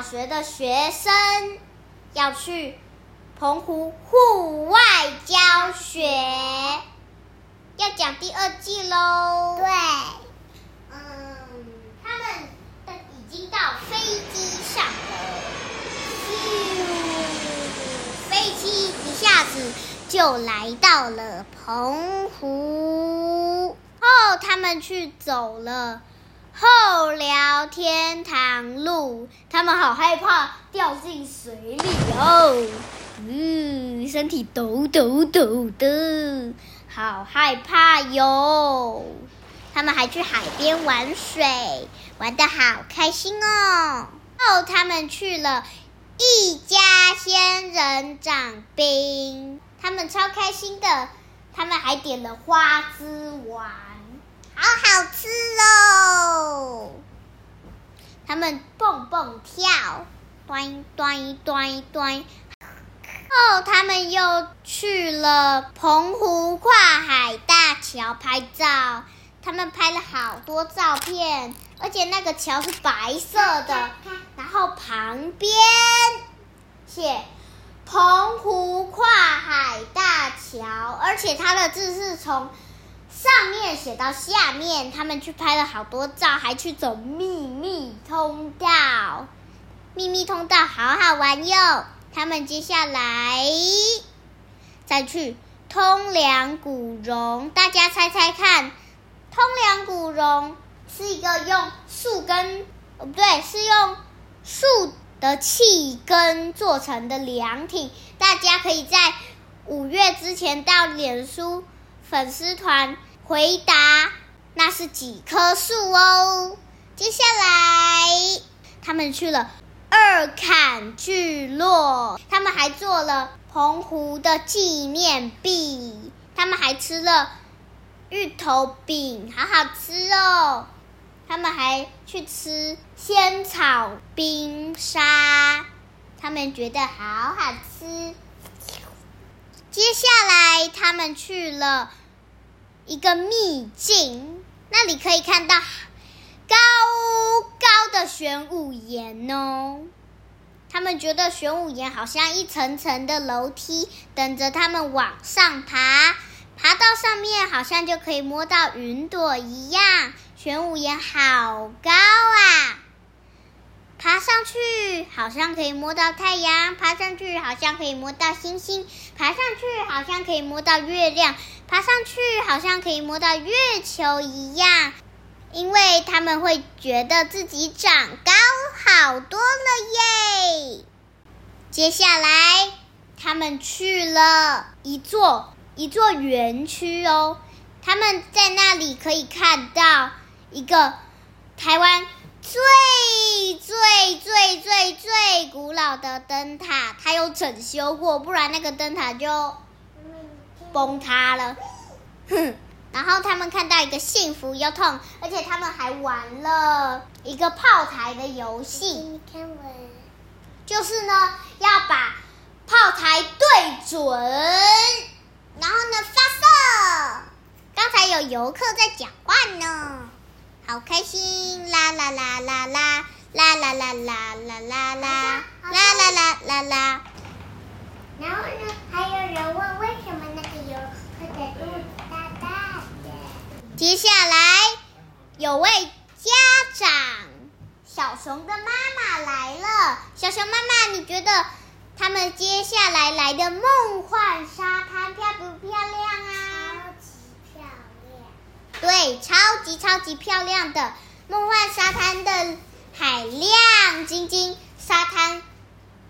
小学的学生要去澎湖户外教学，要讲第二季喽。对，嗯，他们已经到飞机上了，飞机一下子就来到了澎湖。哦他们去走了后聊天堂路，他们好害怕掉进水里哦，嗯，身体抖抖抖的，好害怕哟。他们还去海边玩水，玩的好开心哦。后他们去了一家仙人掌冰，他们超开心的。他们还点了花枝丸，好好吃哦。他们蹦蹦跳，端端端端。后他们又去了澎湖跨海大桥拍照。他们拍了好多照片，而且那个桥是白色的，然后旁边写“澎湖跨海大桥”，而且它的字是从写到下面。他们去拍了好多照，还去走秘密通道。秘密通道好好玩哟！他们接下来再去通梁古榕，大家猜猜看。通梁古榕是一个用树根哦，不对，是用树的气根做成的凉亭。大家可以在五月之前到脸书粉丝团回答那是几棵树哦。接下来他们去了二坎聚落，他们还做了澎湖的纪念币，他们还吃了。芋头饼好好吃哦！他们还去吃仙草冰沙，他们觉得好好吃。接下来，他们去了一个秘境，那里可以看到高高的玄武岩哦。他们觉得玄武岩好像一层层的楼梯，等着他们往上爬。爬到上面，好像就可以摸到云朵一样。玄武岩好高啊！爬上去好像可以摸到太阳，爬上去好像可以摸到星星，爬上去好像可以摸到月亮，爬上去好像可以摸到月球一样。因为他们会觉得自己长高好多了耶！接下来，他们去了一座。一座园区哦，他们在那里可以看到一个台湾最最最最最古老的灯塔，它有整修过，不然那个灯塔就崩塌了。哼！然后他们看到一个幸福又痛，而且他们还玩了一个炮台的游戏，就是呢要把炮台对准。然后呢？发射！刚才有游客在讲话呢，好开心！啦啦啦啦啦啦啦啦啦啦啦啦啦啦啦啦。然后呢？还有人问为什么那个游客的肚子大大的？接下来有位家长，小熊的妈妈来了。小熊妈妈，你觉得？他们接下来来的梦幻沙滩漂不漂亮啊？超级漂亮。对，超超级漂亮的梦幻沙滩的海亮晶晶，沙滩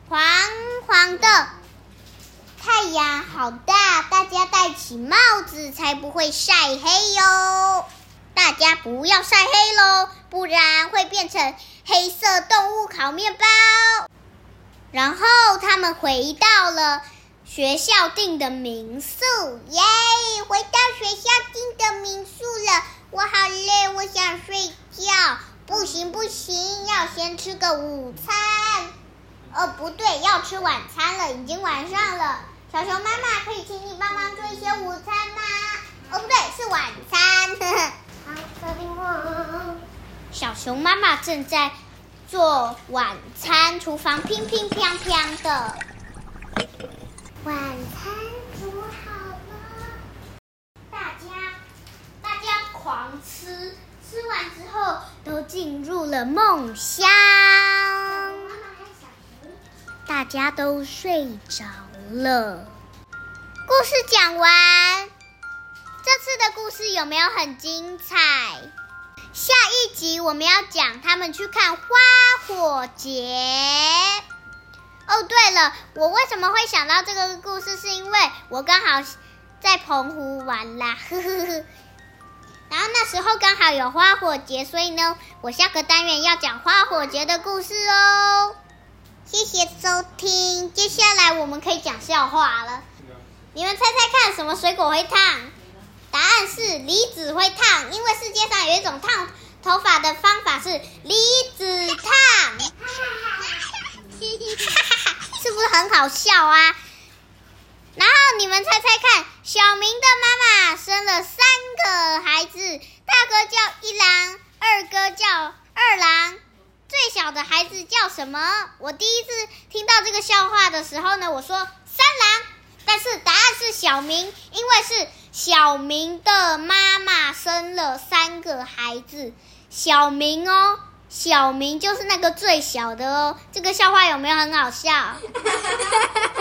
黄黄的，太阳好大，大家戴起帽子才不会晒黑哟。大家不要晒黑喽，不然会变成黑色动物烤面包。然后他们回到了学校订的民宿，耶！回到学校订的民宿了，我好累，我想睡觉。不行不行，要先吃个午餐。哦，不对，要吃晚餐了，已经晚上了。小熊妈妈，可以请你帮忙做一些午餐吗？哦，不对，是晚餐。好，小熊妈妈小熊妈妈正在。做晚餐，厨房乒乒乓乓的。晚餐煮好了，大家大家狂吃，吃完之后都进入了梦乡。大家都睡着了。故事讲完，这次的故事有没有很精彩？下一集我们要讲他们去看花火节。哦，对了，我为什么会想到这个故事？是因为我刚好在澎湖玩啦，呵呵呵。时候刚好有花火节，所以呢，我下个单元要讲花火节的故事哦。谢谢收听，接下来我们可以讲笑话了。你们猜猜看，什么水果会烫？答案是梨子会烫，因为世界上有一种烫头发的方法是梨子烫。是不是很好笑啊？然后你们猜猜看，小明的妈妈生了三个孩子，大哥叫一郎，二哥叫二郎，最小的孩子叫什么？我第一次听到这个笑话的时候呢，我说三郎，但是答案是小明，因为是小明的妈妈生了三个孩子，小明哦。小明就是那个最小的哦，这个笑话有没有很好笑？